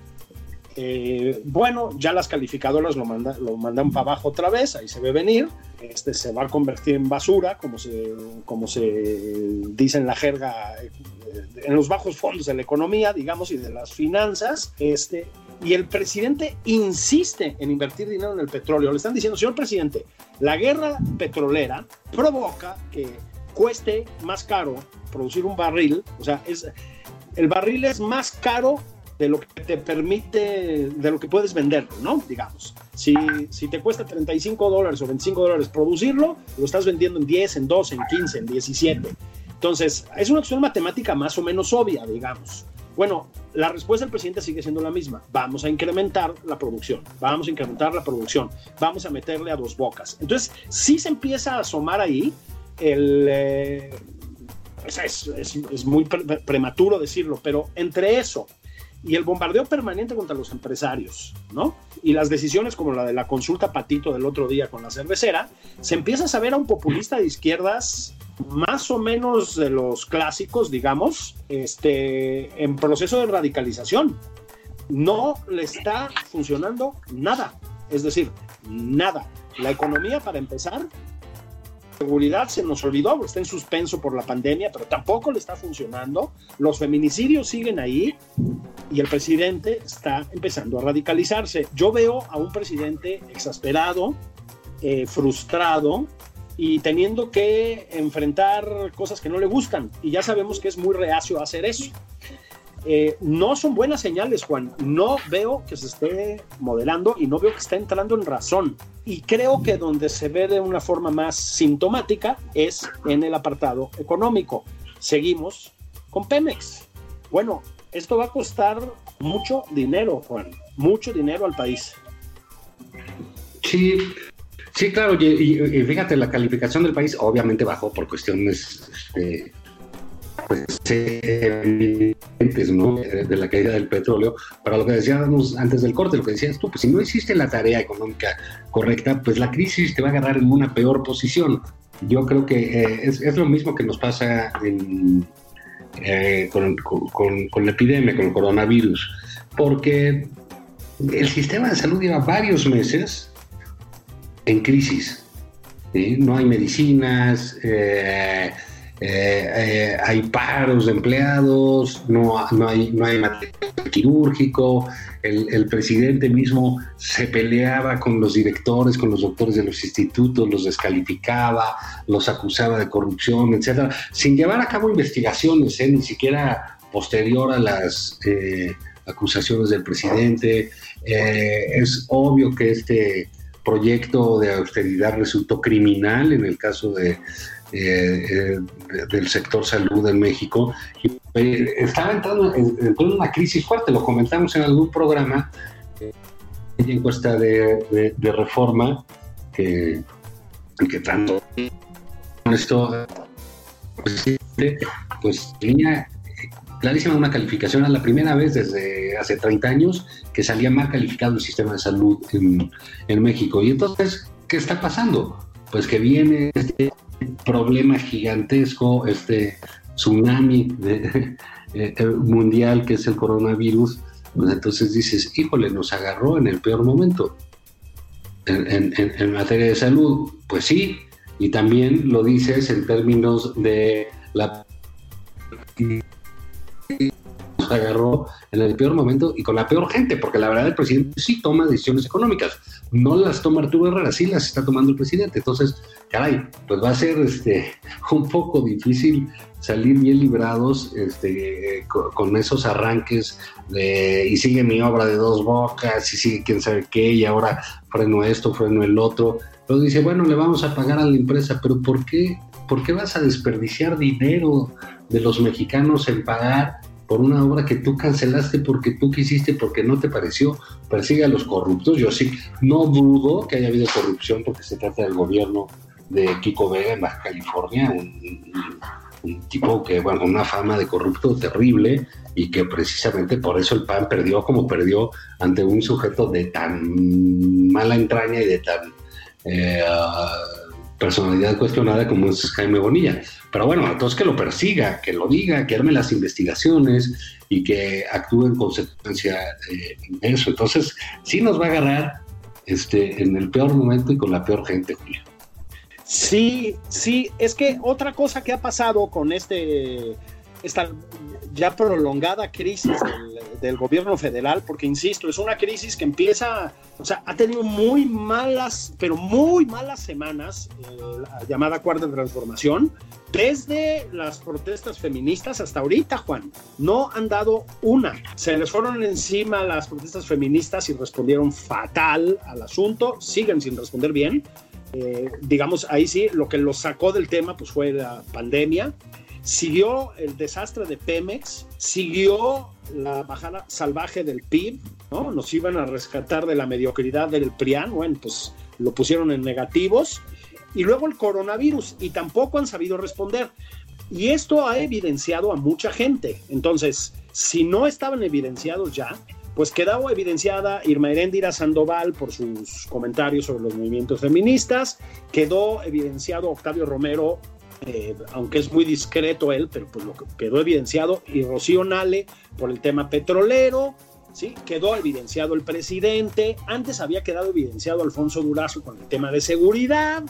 eh, bueno, ya las calificadoras lo, lo mandan para abajo otra vez, ahí se ve venir. Este se va a convertir en basura, como se, como se dice en la jerga, eh, en los bajos fondos de la economía, digamos, y de las finanzas. Este, y el presidente insiste en invertir dinero en el petróleo. Le están diciendo, señor presidente, la guerra petrolera provoca que cueste más caro producir un barril, o sea, es, el barril es más caro de lo que te permite, de lo que puedes venderlo, ¿no? Digamos, si, si te cuesta 35 dólares o 25 dólares producirlo, lo estás vendiendo en 10, en 12, en 15, en 17. Entonces, es una acción matemática más o menos obvia, digamos. Bueno, la respuesta del presidente sigue siendo la misma. Vamos a incrementar la producción, vamos a incrementar la producción, vamos a meterle a dos bocas. Entonces, sí se empieza a asomar ahí el... Eh, es, muy prematuro decirlo, pero entre eso y el bombardeo permanente contra los empresarios, ¿no? Y las decisiones como la de la consulta Patito del otro día con la cervecera, se empieza a saber a un populista de izquierdas más o menos de los clásicos, digamos, este, en proceso de radicalización. No le está funcionando nada, es decir, nada. La economía, para empezar, seguridad se nos olvidó, está en suspenso por la pandemia, pero tampoco le está funcionando. Los feminicidios siguen ahí y el presidente está empezando a radicalizarse. Yo veo a un presidente exasperado, eh, frustrado y teniendo que enfrentar cosas que no le gustan. Y ya sabemos que es muy reacio a hacer eso. Eh, no son buenas señales, Juan. No veo que se esté modelando y no veo que esté entrando en razón. Y creo que donde se ve de una forma más sintomática es en el apartado económico. Seguimos con Pemex. Bueno, esto va a costar mucho dinero, Juan, mucho dinero al país. Sí, sí, claro, y, fíjate, la calificación del país obviamente bajó por cuestiones este, pues, evidentes, ¿no? De la caída del petróleo. Para lo que decíamos antes del corte, lo que decías tú, pues si no hiciste la tarea económica correcta, pues la crisis te va a agarrar en una peor posición. Yo creo que eh, es, lo mismo que nos pasa eh, con, la epidemia, con el coronavirus, porque el sistema de salud lleva varios meses en crisis. No hay medicinas, eh, eh, eh, hay paros de empleados, no, no, hay, no hay material quirúrgico, el, presidente mismo se peleaba con los directores, con los doctores de los institutos, los descalificaba, los acusaba de corrupción, etcétera, sin llevar a cabo investigaciones, ¿eh? ni siquiera posterior a las acusaciones del presidente. es obvio que este proyecto de austeridad resultó criminal en el caso de eh, eh, del sector salud en México. Y, eh, estaba entrando en, una crisis fuerte, lo comentamos en algún programa, en encuesta de, reforma, que, que tanto esto pues tenía clarísima una calificación, a la primera vez desde hace 30 años que salía mal calificado el sistema de salud en, en México. Y entonces, ¿qué está pasando? Pues que viene este problema gigantesco, este tsunami eh, eh, mundial que es el coronavirus, pues entonces dices, híjole, nos agarró en el peor momento. En, materia de salud, pues sí, y también lo dices en términos de la agarró en el peor momento y con la peor gente, porque la verdad el presidente sí toma decisiones económicas, no las toma Arturo Herrera, sí las está tomando el presidente. Entonces, caray, pues va a ser este, un poco difícil salir bien librados este, con, esos arranques de y sigue mi obra de dos bocas y sigue quién sabe qué y ahora freno esto, freno el otro. Entonces dice, bueno, le vamos a pagar a la empresa, pero ¿por qué, ¿por qué vas a desperdiciar dinero de los mexicanos en pagar por una obra que tú cancelaste porque tú quisiste, porque no te pareció? Persigue a los corruptos. Yo sí, no dudo que haya habido corrupción porque se trata del gobierno de Kiko Vega en Baja California, un tipo que, bueno, con una fama de corrupto terrible y que precisamente por eso el PAN perdió como perdió ante un sujeto de tan mala entraña y de tan eh, personalidad cuestionada como es Jaime Bonilla. Pero bueno, entonces que lo persiga, que lo diga, que arme las investigaciones y que actúe en consecuencia eh, eso. Entonces, sí nos va a agarrar este, en el peor momento y con la peor gente, Julio. Sí, sí, es que otra cosa que ha pasado con este esta ya prolongada crisis del, gobierno federal, porque insisto, es una crisis que empieza, o sea, ha tenido muy malas, pero muy malas semanas, eh, la llamada cuarta transformación, desde las protestas feministas hasta ahorita, Juan. No han dado una. Se les fueron encima las protestas feministas y respondieron fatal al asunto, siguen sin responder bien. Eh, digamos, ahí sí, lo que lo sacó del tema pues fue la pandemia. Siguió el desastre de Pemex, siguió la bajada salvaje del PIB, ¿no? Nos iban a rescatar de la mediocridad del PRIAN, bueno, pues lo pusieron en negativos. Y luego el coronavirus, y tampoco han sabido responder. Y esto ha evidenciado a mucha gente. Entonces, si no estaban evidenciados ya, pues quedó evidenciada Irma Heréndira Sandoval por sus comentarios sobre los movimientos feministas, quedó evidenciado Octavio Romero, eh, aunque es muy discreto él, pero pues lo que quedó evidenciado, y Rocío Nale por el tema petrolero, ¿sí? quedó evidenciado el presidente, antes había quedado evidenciado Alfonso Durazo con el tema de seguridad,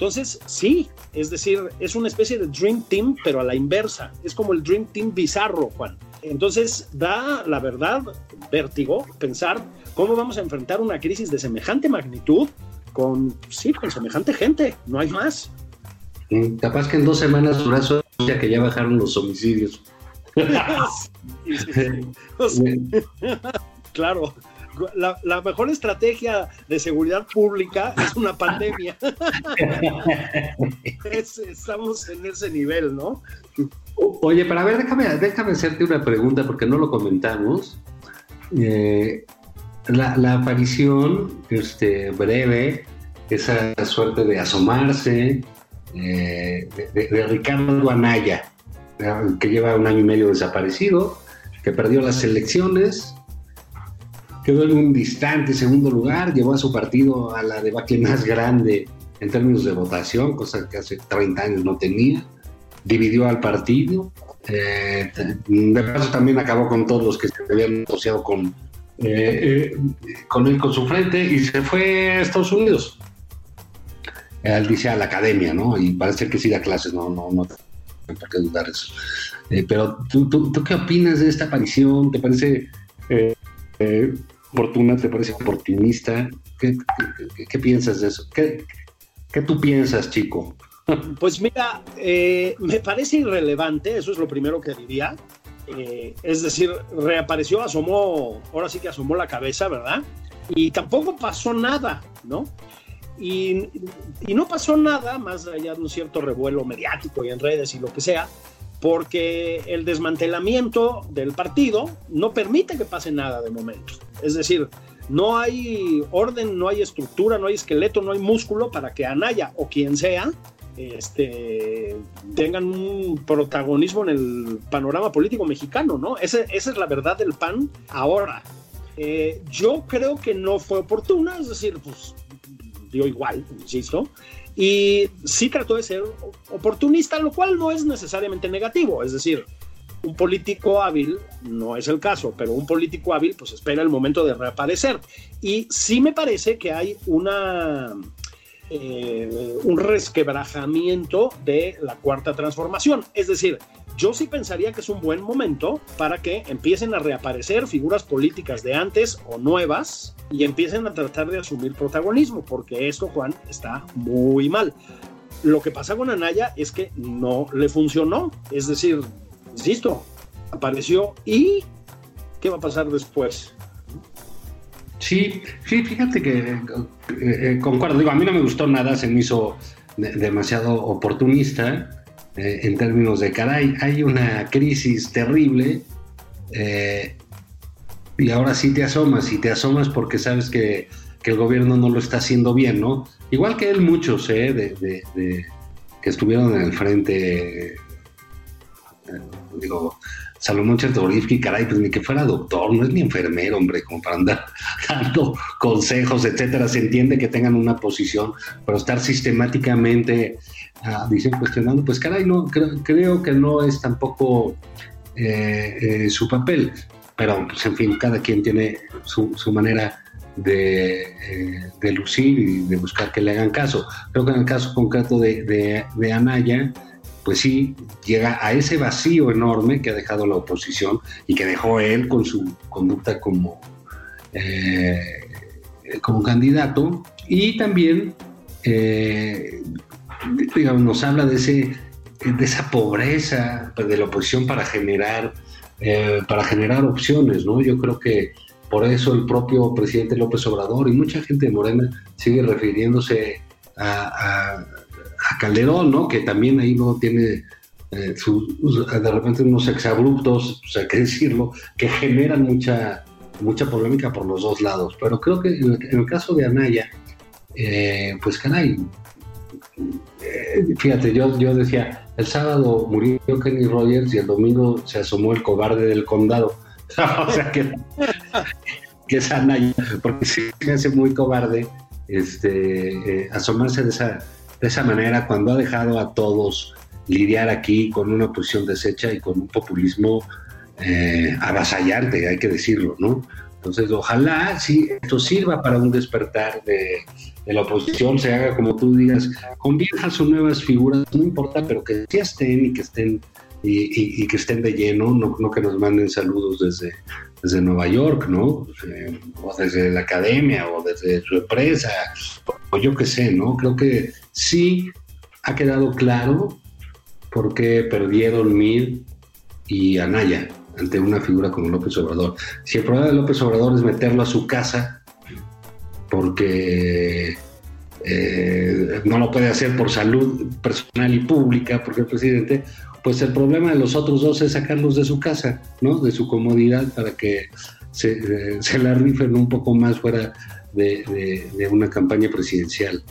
entonces, sí, es decir, es una especie de Dream Team, pero a la inversa. Es como el Dream Team bizarro, Juan. Entonces, da, la verdad, vértigo pensar cómo vamos a enfrentar una crisis de semejante magnitud con, sí, con semejante gente. No hay más. Capaz que en dos semanas Durazo ya que ya bajaron los homicidios. claro la, mejor estrategia de seguridad pública es una pandemia. estamos en ese nivel, ¿no? Oye, para ver, déjame, déjame hacerte una pregunta porque no lo comentamos. Eh, la, aparición este, breve, esa suerte de asomarse eh, de, Ricardo Anaya, que lleva un año y medio desaparecido, que perdió las elecciones, quedó en un distante segundo lugar, llevó a su partido a la debacle más grande en términos de votación, cosa que hace 30 años no tenía, dividió al partido, eh, de paso también acabó con todos los que se habían asociado con, eh, eh, con él, con su frente, y se fue a Estados Unidos. Él dice a la academia, ¿no? Y parece que sí da clases, no, no, no por qué dudar eso. pero ¿tú, tú, ¿tú, qué opinas de esta aparición? ¿Te parece eh, Fortuna te parece oportunista. ¿Qué, piensas de eso? ¿Qué, tú piensas, chico? Pues mira, eh, me parece irrelevante, eso es lo primero que diría. Eh, es decir, reapareció, asomó, ahora sí que asomó la cabeza, ¿verdad? Y tampoco pasó nada, ¿no? Y, no pasó nada más allá de un cierto revuelo mediático y en redes y lo que sea, porque el desmantelamiento del partido no permite que pase nada de momento. Es decir, no hay orden, no hay estructura, no hay esqueleto, no hay músculo para que Anaya o quien sea este, tengan un protagonismo en el panorama político mexicano, ¿no? esa es la verdad del PAN ahora. Eh, yo creo que no fue oportuna, es decir, pues dio igual, insisto, y sí trató de ser oportunista, lo cual no es necesariamente negativo, es decir, un político hábil, no es el caso, pero un político hábil pues espera el momento de reaparecer. Y sí me parece que hay una, eh, un resquebrajamiento de la cuarta transformación. Es decir, yo sí pensaría que es un buen momento para que empiecen a reaparecer figuras políticas de antes o nuevas y empiecen a tratar de asumir protagonismo, porque esto, Juan, está muy mal. Lo que pasa con Anaya es que no le funcionó, es decir, insisto, apareció y ¿qué va a pasar después? Sí, sí, fíjate que eh, eh, concuerdo, digo, a mí no me gustó nada, se me hizo demasiado oportunista eh, en términos de caray, hay una crisis terrible y ahora sí te asomas y te asomas porque sabes que, el gobierno no lo está haciendo bien, ¿no? Igual que él, muchos, ¿eh? De, que estuvieron en el frente, digo, Salomón Chertorivsky, caray, pues ni que fuera doctor, no es ni enfermero, hombre, como para andar dando consejos, etcétera. Se entiende que tengan una posición, pero estar sistemáticamente dicen, cuestionando, pues caray, no, creo, que no es tampoco eh, eh, su papel. Pero, pues en fin, cada quien tiene su, manera de, eh, de, lucir y de buscar que le hagan caso. Creo que en el caso concreto de, Anaya, pues sí, llega a ese vacío enorme que ha dejado la oposición y que dejó él con su conducta como, como candidato. Y también, digamos, nos habla de, ese, de esa pobreza de la oposición para generar, eh, para generar opciones, ¿no? Yo creo que por eso el propio presidente López Obrador y mucha gente de Morena sigue refiriéndose a a Calderón, ¿no? Que también ahí no tiene eh, de repente unos exabruptos, pues hay que decirlo, que generan mucha, mucha polémica por los dos lados. Pero creo que en el, caso de Anaya, eh, pues caray, eh, fíjate, yo, yo decía, el sábado murió Kenny Rogers y el domingo se asomó el cobarde del condado. o sea que, que es porque se hace muy cobarde este, asomarse de esa de esa manera cuando ha dejado a todos lidiar aquí con una posición deshecha y con un populismo eh, avasallante, hay que decirlo, ¿no? Entonces, ojalá sí, esto sirva para un despertar de, la oposición, se haga como tú digas, con viejas o nuevas figuras, no importa, pero que sí estén y que estén y, que estén de lleno, no, que nos manden saludos desde, desde Nueva York, ¿no? Eh, o desde la academia, o desde su empresa, o yo qué sé, ¿no? Creo que sí ha quedado claro por qué perdieron Mil y Anaya ante una figura como López Obrador. Si el problema de López Obrador es meterlo a su casa, porque eh, no lo puede hacer por salud personal y pública, porque el presidente, pues el problema de los otros dos es sacarlos de su casa, ¿no? De su comodidad para que se, eh, la rifen un poco más fuera de, una campaña presidencial.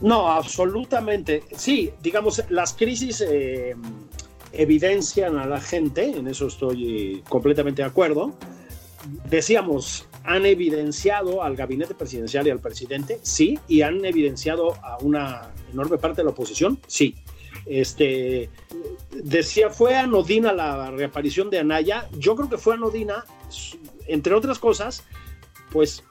No, absolutamente. Sí, digamos, las crisis eh, evidencian a la gente, en eso estoy completamente de acuerdo. Decíamos, han evidenciado al gabinete presidencial y al presidente, sí, y han evidenciado a una enorme parte de la oposición, sí. Este, decía, fue anodina la reaparición de Anaya. Yo creo que fue anodina, entre otras cosas, pues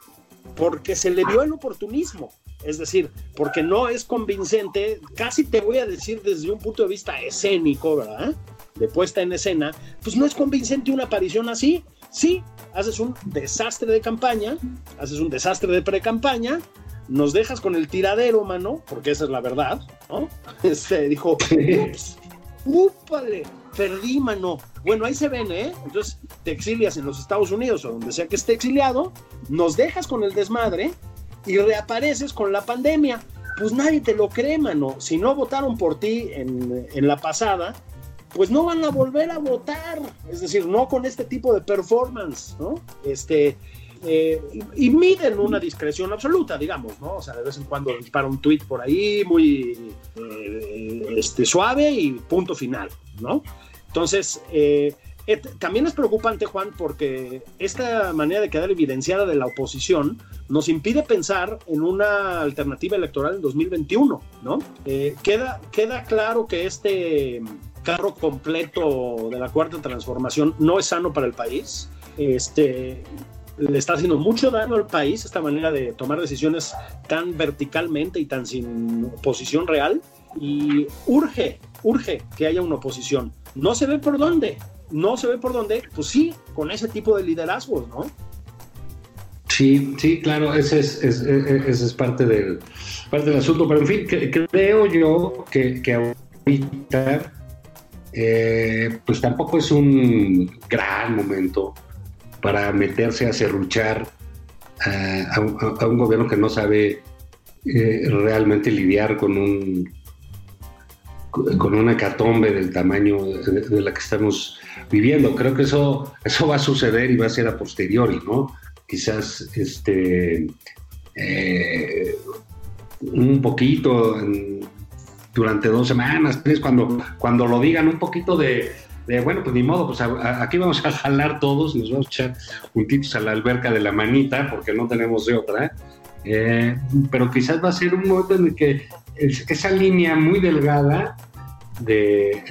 porque se le dio el oportunismo. Es decir, porque no es convincente, casi te voy a decir desde un punto de vista escénico, ¿verdad? De puesta en escena, pues no es convincente una aparición así. Sí, haces un desastre de campaña, haces un desastre de pre-campaña, nos dejas con el tiradero, mano, porque esa es la verdad, ¿no? Este, dijo, ups, úpale, perdí, mano. Bueno, ahí se ven, ¿eh? Entonces te exilias en los Estados Unidos o donde sea que esté exiliado, nos dejas con el desmadre y reapareces con la pandemia. Pues nadie te lo cree, mano. Si no votaron por ti en, en la pasada, pues no van a volver a votar. Es decir, no con este tipo de performance, ¿no? Este, eh, y miden una discreción absoluta, digamos, ¿no? O sea, de vez en cuando dispara un tweet por ahí muy eh, este, suave y punto final, ¿no? Entonces, eh, también es preocupante, Juan, porque esta manera de quedar evidenciada de la oposición nos impide pensar en una alternativa electoral en 2021, ¿no? queda, queda claro que este carro completo de la cuarta transformación no es sano para el país. Este, le está haciendo mucho daño al país esta manera de tomar decisiones tan verticalmente y tan sin oposición real y urge, urge que haya una oposición. No se ve por dónde, no se ve por dónde, pues sí, con ese tipo de liderazgos, ¿no? Sí, sí, claro, ese es, es parte, del, parte del asunto, pero en fin, creo yo que, que ahorita eh, pues tampoco es un gran momento para meterse a serruchar a, un, gobierno que no sabe eh, realmente lidiar con un con una catombe del tamaño de, la que estamos viviendo. Creo que eso, eso va a suceder y va a ser a posteriori, ¿no? Quizás este eh, un poquito durante dos semanas, tres, cuando, cuando lo digan un poquito de, bueno, pues ni modo, pues aquí vamos a jalar todos, nos vamos a echar juntitos a la alberca de la manita, porque no tenemos de otra, eh, pero quizás va a ser un momento en el que esa línea muy delgada de,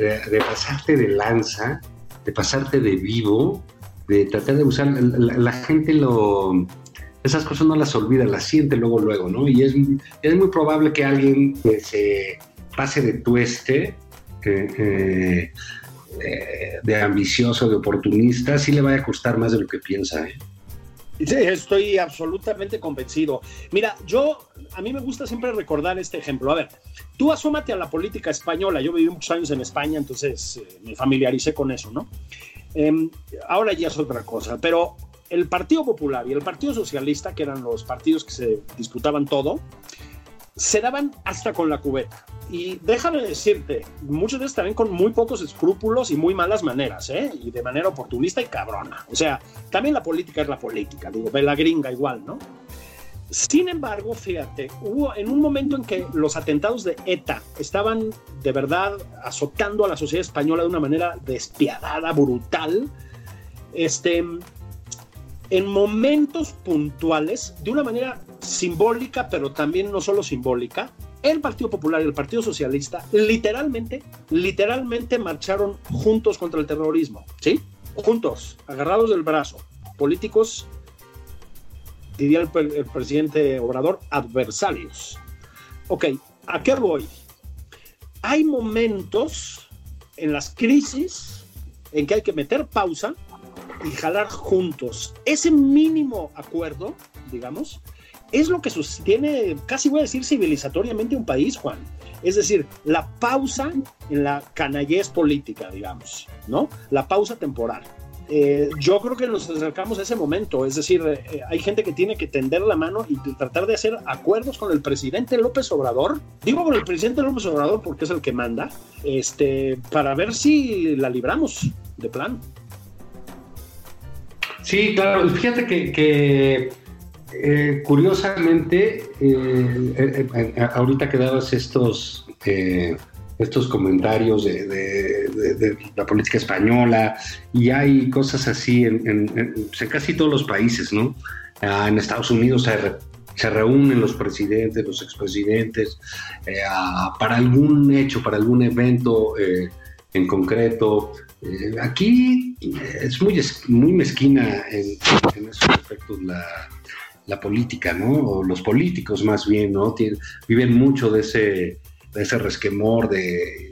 pasarte de lanza, de pasarte de vivo, de tratar de usar, la, gente lo, esas cosas no las olvida, las siente luego, luego, ¿no? Y es, es muy probable que alguien se pase de tueste, eh, eh, de ambicioso, de oportunista, sí le vaya a costar más de lo que piensa. ¿eh? Sí, estoy absolutamente convencido. Mira, yo, a mí me gusta siempre recordar este ejemplo. A ver, tú asómate a la política española. Yo viví muchos años en España, entonces me familiaricé con eso, ¿no? Em, ahora ya es otra cosa, pero el Partido Popular y el Partido Socialista, que eran los partidos que se disputaban todo, se daban hasta con la cubeta. Y déjame decirte, muchos de ellos también con muy pocos escrúpulos y muy malas maneras, ¿eh? Y de manera oportunista y cabrona. O sea, también la política es la política, digo, ve la gringa igual, ¿no? Sin embargo, fíjate, hubo en un momento en que los atentados de ETA estaban de verdad azotando a la sociedad española de una manera despiadada, brutal, este, en momentos puntuales, de una manera simbólica, pero también no solo simbólica, el Partido Popular y el Partido Socialista literalmente, literalmente marcharon juntos contra el terrorismo, ¿sí? Juntos, agarrados del brazo, políticos, diría el, el presidente Obrador, adversarios. Ok, ¿a qué voy? Hay momentos en las crisis en que hay que meter pausa y jalar juntos. Ese mínimo acuerdo, digamos, es lo que sostiene, casi voy a decir civilizatoriamente un país, Juan. Es decir, la pausa en la canallez política, digamos, ¿no? La pausa temporal. Eh, yo creo que nos acercamos a ese momento, es decir, eh, hay gente que tiene que tender la mano y tratar de hacer acuerdos con el presidente López Obrador, digo con el presidente López Obrador porque es el que manda, este, para ver si la libramos de plan. Sí, claro. Fíjate que, eh, curiosamente, eh, eh, ahorita que dabas estos, estos comentarios de, la política española, y hay cosas así en, casi todos los países, ¿no? Ah, en Estados Unidos se, reúnen los presidentes, los expresidentes, para algún hecho, para algún evento en concreto. Aquí es muy, muy mezquina en, esos aspectos la, política, ¿no? O los políticos más bien, ¿no? viven mucho de ese, de ese resquemor de,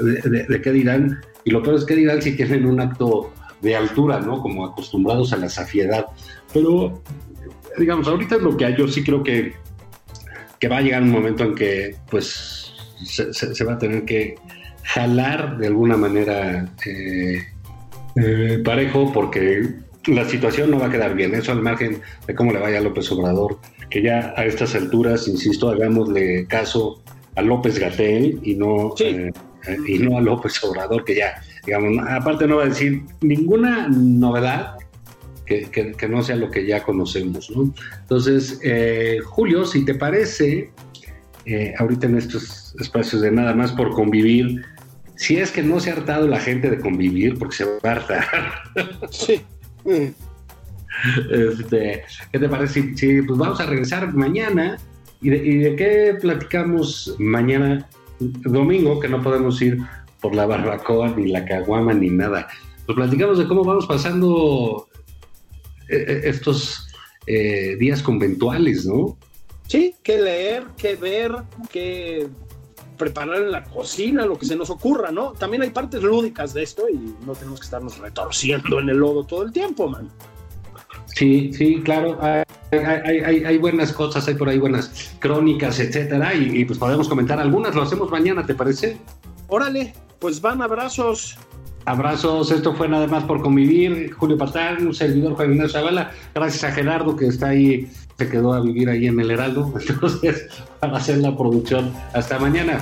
de, qué dirán. Y lo peor es que dirán si tienen un acto de altura, ¿no? Como acostumbrados a la safiedad. Pero, digamos, ahorita es lo que hay. Yo sí creo que, que va a llegar un momento en que, pues, se va a tener que jalar de alguna manera eh, eh, parejo porque la situación no va a quedar bien. Eso al margen de cómo le vaya a López Obrador, que ya a estas alturas, insisto, hagámosle caso a López Gatel y no, eh, y no a López Obrador, que ya, digamos, aparte no va a decir ninguna novedad que, que, no sea lo que ya conocemos. ¿no? Entonces, Julio, si te parece, ahorita en estos espacios de nada más por convivir, si es que no se ha hartado la gente de convivir, porque se va a hartar. Sí. Este, ¿Qué te parece? Si, pues vamos a regresar mañana. ¿Y de, qué platicamos mañana, domingo, que no podemos ir por la barbacoa, ni la caguama, ni nada? Pues platicamos de cómo vamos pasando eh, eh, estos eh, días conventuales, ¿no? Sí, qué leer, qué ver, qué preparar en la cocina, lo que se nos ocurra, ¿no? También hay partes lúdicas de esto y no tenemos que estarnos retorciendo en el lodo todo el tiempo, man. Sí, sí, claro. Hay, buenas cosas, hay por ahí buenas crónicas, etcétera, y, pues podemos comentar algunas. Lo hacemos mañana, ¿te parece? Órale, pues van abrazos. Abrazos, esto fue nada más por convivir. Julio Patán, un servidor Juan Ignacio Zavala. Gracias a Gerardo que está ahí, se quedó a vivir ahí en el Heraldo. Entonces, para hacer la producción. Hasta mañana.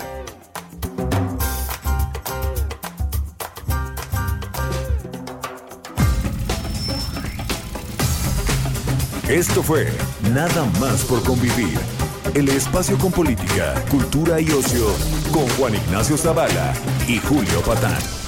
Esto fue Nada más por convivir. El espacio con política, cultura y ocio con Juan Ignacio Zavala y Julio Patán.